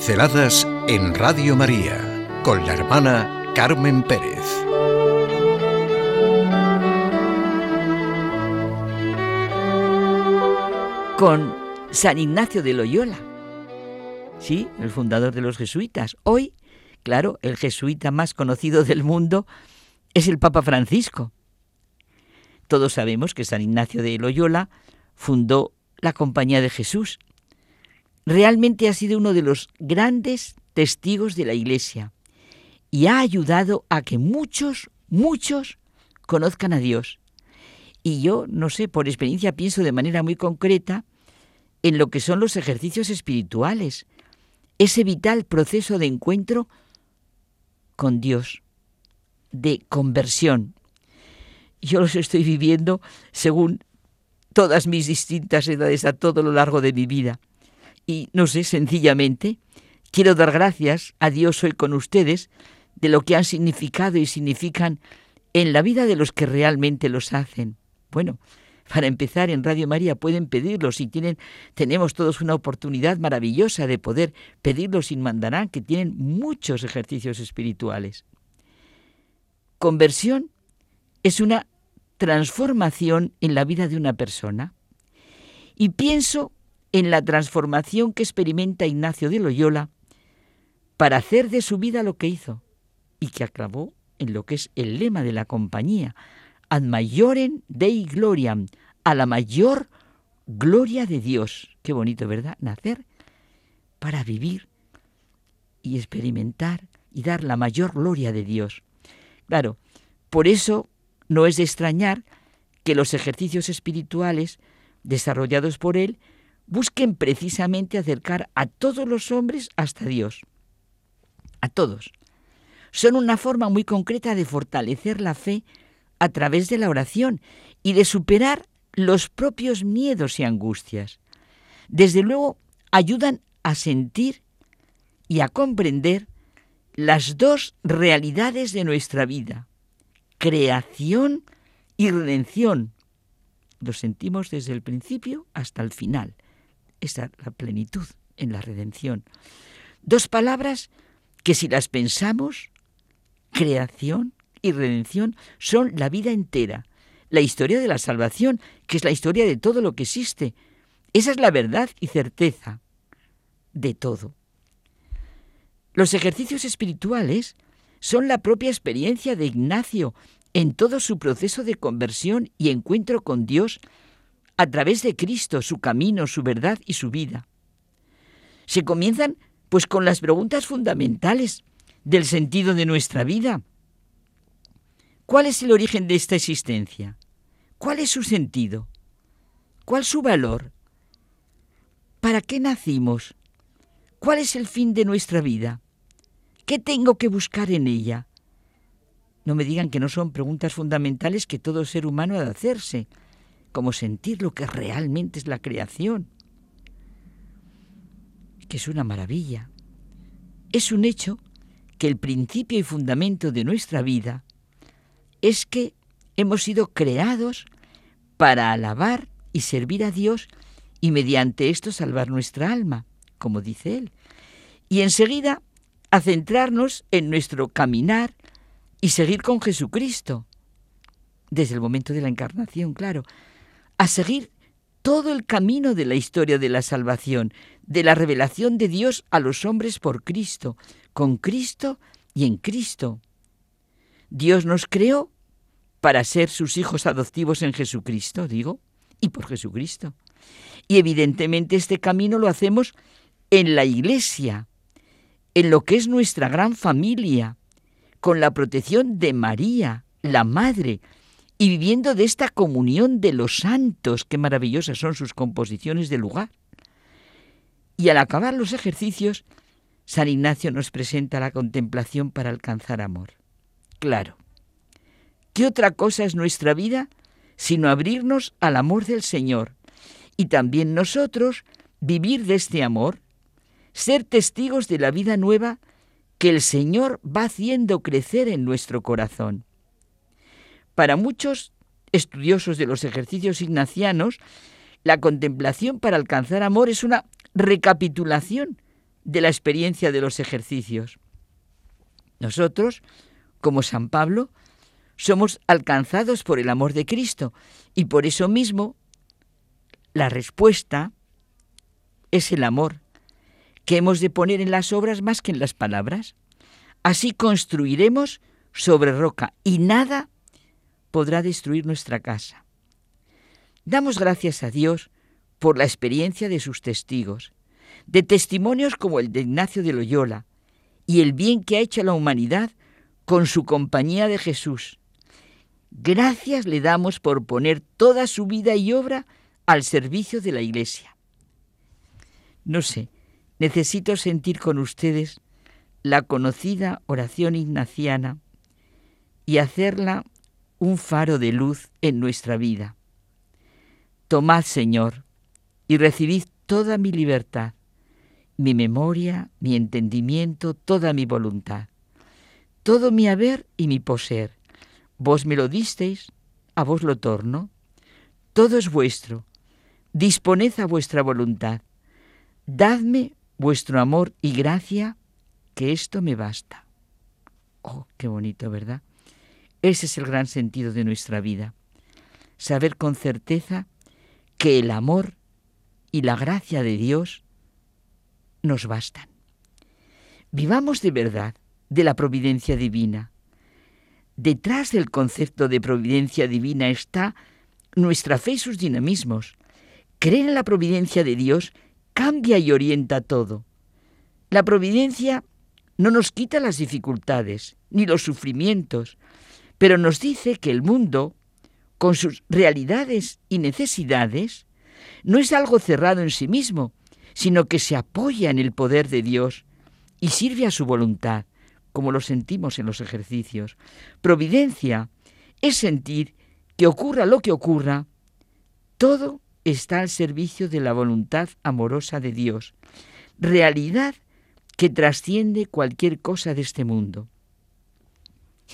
Pinceladas en Radio María con la hermana Carmen Pérez. Con San Ignacio de Loyola, sí, el fundador de los jesuitas. Hoy, claro, el jesuita más conocido del mundo es el Papa Francisco. Todos sabemos que San Ignacio de Loyola fundó la Compañía de Jesús. Realmente ha sido uno de los grandes testigos de la Iglesia y ha ayudado a que muchos, muchos conozcan a Dios. Y yo, no sé, por experiencia pienso de manera muy concreta en lo que son los ejercicios espirituales, ese vital proceso de encuentro con Dios, de conversión. Yo los estoy viviendo según todas mis distintas edades a todo lo largo de mi vida. Y no sé, sencillamente, quiero dar gracias a Dios hoy con ustedes de lo que han significado y significan en la vida de los que realmente los hacen. Bueno, para empezar, en Radio María pueden pedirlos y tienen, tenemos todos una oportunidad maravillosa de poder pedirlos sin mandarán, que tienen muchos ejercicios espirituales. Conversión es una transformación en la vida de una persona. Y pienso en la transformación que experimenta Ignacio de Loyola para hacer de su vida lo que hizo y que acabó en lo que es el lema de la compañía, ad maiorem Dei gloriam, a la mayor gloria de Dios. Qué bonito, ¿verdad? Nacer para vivir y experimentar y dar la mayor gloria de Dios. Claro, por eso no es de extrañar que los ejercicios espirituales desarrollados por él busquen precisamente acercar a todos los hombres hasta Dios. A todos. Son una forma muy concreta de fortalecer la fe a través de la oración y de superar los propios miedos y angustias. Desde luego, ayudan a sentir y a comprender las dos realidades de nuestra vida, creación y redención. Lo sentimos desde el principio hasta el final. Esa es la plenitud en la redención. Dos palabras que si las pensamos, creación y redención, son la vida entera. La historia de la salvación, que es la historia de todo lo que existe. Esa es la verdad y certeza de todo. Los ejercicios espirituales son la propia experiencia de Ignacio en todo su proceso de conversión y encuentro con Dios a través de Cristo, su camino, su verdad y su vida. Se comienzan pues con las preguntas fundamentales del sentido de nuestra vida. ¿Cuál es el origen de esta existencia? ¿Cuál es su sentido? ¿Cuál su valor? ¿Para qué nacimos? ¿Cuál es el fin de nuestra vida? ¿Qué tengo que buscar en ella? No me digan que no son preguntas fundamentales que todo ser humano ha de hacerse, como sentir lo que realmente es la creación, que es una maravilla. Es un hecho que el principio y fundamento de nuestra vida es que hemos sido creados para alabar y servir a Dios y mediante esto salvar nuestra alma, como dice él. Y enseguida a centrarnos en nuestro caminar y seguir con Jesucristo, desde el momento de la encarnación, claro, a seguir todo el camino de la historia de la salvación, de la revelación de Dios a los hombres por Cristo, con Cristo y en Cristo. Dios nos creó para ser sus hijos adoptivos en Jesucristo, digo, y por Jesucristo. Y evidentemente este camino lo hacemos en la iglesia, en lo que es nuestra gran familia, con la protección de María, la Madre, y viviendo de esta comunión de los santos, qué maravillosas son sus composiciones de lugar. Y al acabar los ejercicios, San Ignacio nos presenta la contemplación para alcanzar amor. Claro, ¿qué otra cosa es nuestra vida sino abrirnos al amor del Señor y también nosotros vivir de este amor, ser testigos de la vida nueva que el Señor va haciendo crecer en nuestro corazón. Para muchos estudiosos de los ejercicios ignacianos, la contemplación para alcanzar amor es una recapitulación de la experiencia de los ejercicios. Nosotros, como San Pablo, somos alcanzados por el amor de Cristo y por eso mismo la respuesta es el amor que hemos de poner en las obras más que en las palabras. Así construiremos sobre roca y nada podrá destruir nuestra casa. Damos gracias a Dios por la experiencia de sus testigos, de testimonios como el de Ignacio de Loyola, y el bien que ha hecho a la humanidad con su compañía de Jesús. Gracias le damos por poner toda su vida y obra al servicio de la Iglesia. No sé, necesito sentir con ustedes la conocida oración ignaciana y hacerla un faro de luz en nuestra vida. Tomad, Señor, y recibid toda mi libertad, mi memoria, mi entendimiento, toda mi voluntad, todo mi haber y mi poseer. Vos me lo disteis, a vos lo torno. Todo es vuestro. Disponed a vuestra voluntad. Dadme vuestro amor y gracia, que esto me basta. Oh, qué bonito, ¿verdad? Ese es el gran sentido de nuestra vida. Saber con certeza que el amor y la gracia de Dios nos bastan. Vivamos de verdad de la providencia divina. Detrás del concepto de providencia divina está nuestra fe y sus dinamismos. Creer en la providencia de Dios cambia y orienta todo. La providencia no nos quita las dificultades ni los sufrimientos, pero nos dice que el mundo, con sus realidades y necesidades, no es algo cerrado en sí mismo, sino que se apoya en el poder de Dios y sirve a su voluntad, como lo sentimos en los ejercicios. Providencia es sentir que ocurra lo que ocurra, todo está al servicio de la voluntad amorosa de Dios, realidad que trasciende cualquier cosa de este mundo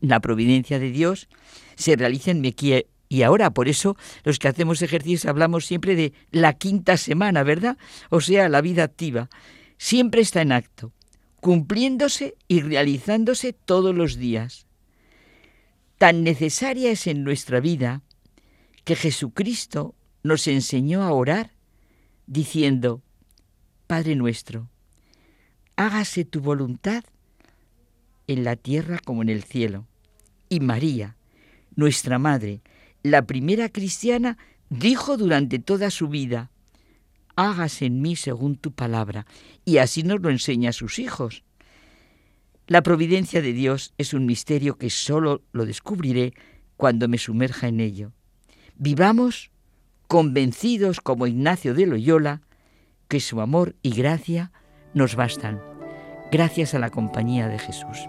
la providencia de Dios se realiza en mi aquí y ahora. Por eso los que hacemos ejercicios hablamos siempre de la quinta semana, ¿verdad? O sea, la vida activa. Siempre está en acto, cumpliéndose y realizándose todos los días. Tan necesaria es en nuestra vida que Jesucristo nos enseñó a orar diciendo, Padre nuestro, hágase tu voluntad en la tierra como en el cielo. Y María, nuestra Madre, la primera cristiana, dijo durante toda su vida, hágase en mí según tu palabra. Y así nos lo enseña a sus hijos. La providencia de Dios es un misterio que solo lo descubriré cuando me sumerja en ello. Vivamos convencidos como Ignacio de Loyola que su amor y gracia nos bastan, gracias a la compañía de Jesús.